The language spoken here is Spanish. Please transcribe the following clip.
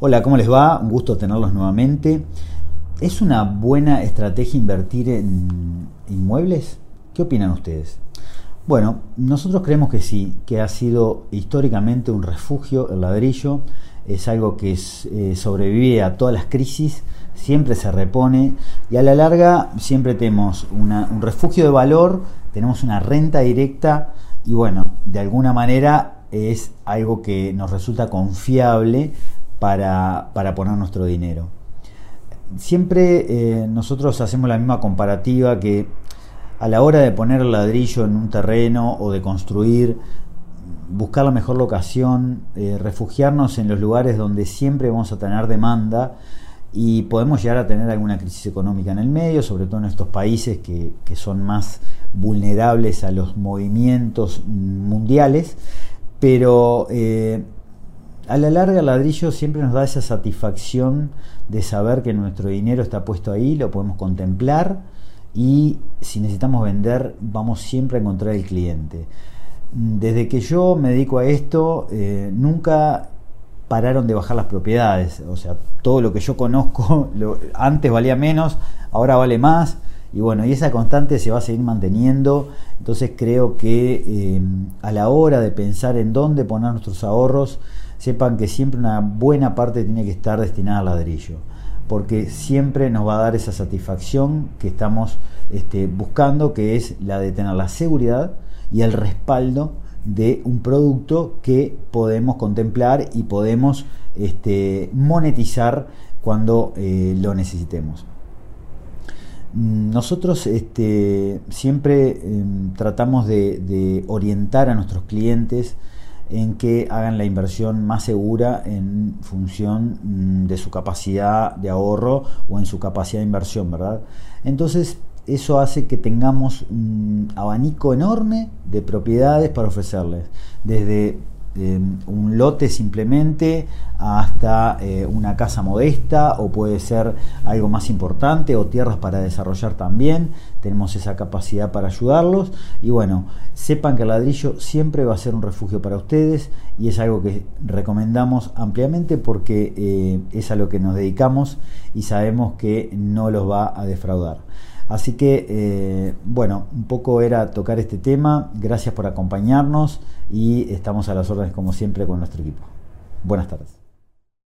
Hola, ¿cómo les va? Un gusto tenerlos nuevamente. ¿Es una buena estrategia invertir en inmuebles? ¿Qué opinan ustedes? Bueno, nosotros creemos que sí, que ha sido históricamente un refugio el ladrillo, es algo que eh, sobrevive a todas las crisis, siempre se repone y a la larga siempre tenemos un refugio de valor, tenemos una renta directa y bueno, de alguna manera es algo que nos resulta confiable para, poner nuestro dinero. Siempre eh, nosotros hacemos la misma comparativa que a la hora de poner ladrillo en un terreno o de construir, buscar la mejor locación, eh, refugiarnos en los lugares donde siempre vamos a tener demanda y podemos llegar a tener alguna crisis económica en el medio, sobre todo en estos países que, son más vulnerables a los movimientos mundiales, pero eh, a la larga el ladrillo siempre nos da esa satisfacción de saber que nuestro dinero está puesto ahí, lo podemos contemplar y si necesitamos vender vamos siempre a encontrar el cliente. Desde que yo me dedico a esto, eh, nunca pararon de bajar las propiedades, o sea, todo lo que yo conozco antes valía menos, ahora vale más. Y bueno, y esa constante se va a seguir manteniendo. Entonces creo que eh, a la hora de pensar en dónde poner nuestros ahorros, sepan que siempre una buena parte tiene que estar destinada al ladrillo, porque siempre nos va a dar esa satisfacción que estamos este, buscando, que es la de tener la seguridad y el respaldo de un producto que podemos contemplar y podemos este, monetizar cuando eh, lo necesitemos. Nosotros este, siempre em, tratamos de orientar a nuestros clientes en que hagan la inversión más segura en función mm, de su capacidad de ahorro o en su capacidad de inversión, ¿verdad? Entonces, eso hace que tengamos un abanico enorme de propiedades para ofrecerles, desde un lote simplemente hasta eh, una casa modesta o puede ser algo más importante o tierras para desarrollar también. Tenemos esa capacidad para ayudarlos y bueno, sepan que el ladrillo siempre va a ser un refugio para ustedes y es algo que recomendamos ampliamente porque eh, es a lo que nos dedicamos y sabemos que no los va a defraudar. Así que, eh, bueno, un poco era tocar este tema. Gracias por acompañarnos y estamos a las órdenes como siempre con nuestro equipo. Buenas tardes.